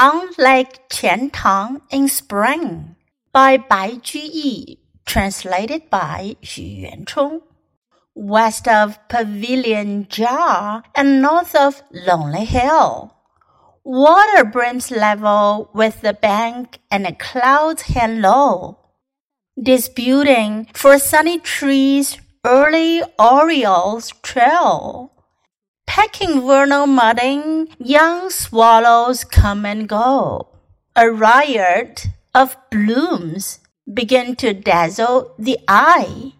on Lake Qiantang in Spring by Bai Juyi, translated by Xu Yuanchong. West of Pavilion Jia and north of Lonely Hill. Water brims level with the bank and the clouds hang low. Disputing for sunny trees, early orioles trail. Pecking vernal mudding, young swallows come and go. A riot of blooms begin to dazzle the eye.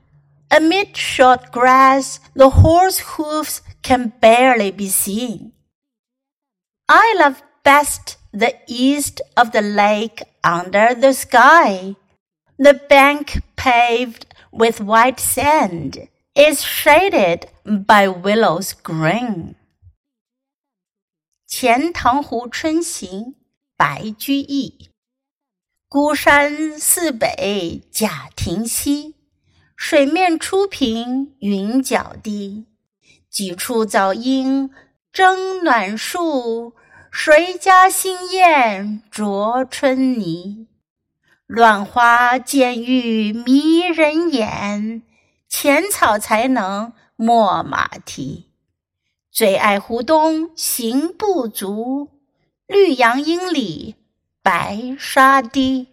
Amid short grass, the horse hoofs can barely be seen. I love best the east of the lake under the sky. The bank paved with white sand is shaded by willows green. 钱塘湖春行，白居易。孤山寺北贾亭西，水面初平云脚低。几处早莺争暖树，谁家新燕啄春泥？乱花渐欲迷人眼，浅草才能没马蹄。最爱湖东行不足，绿杨阴里白沙堤。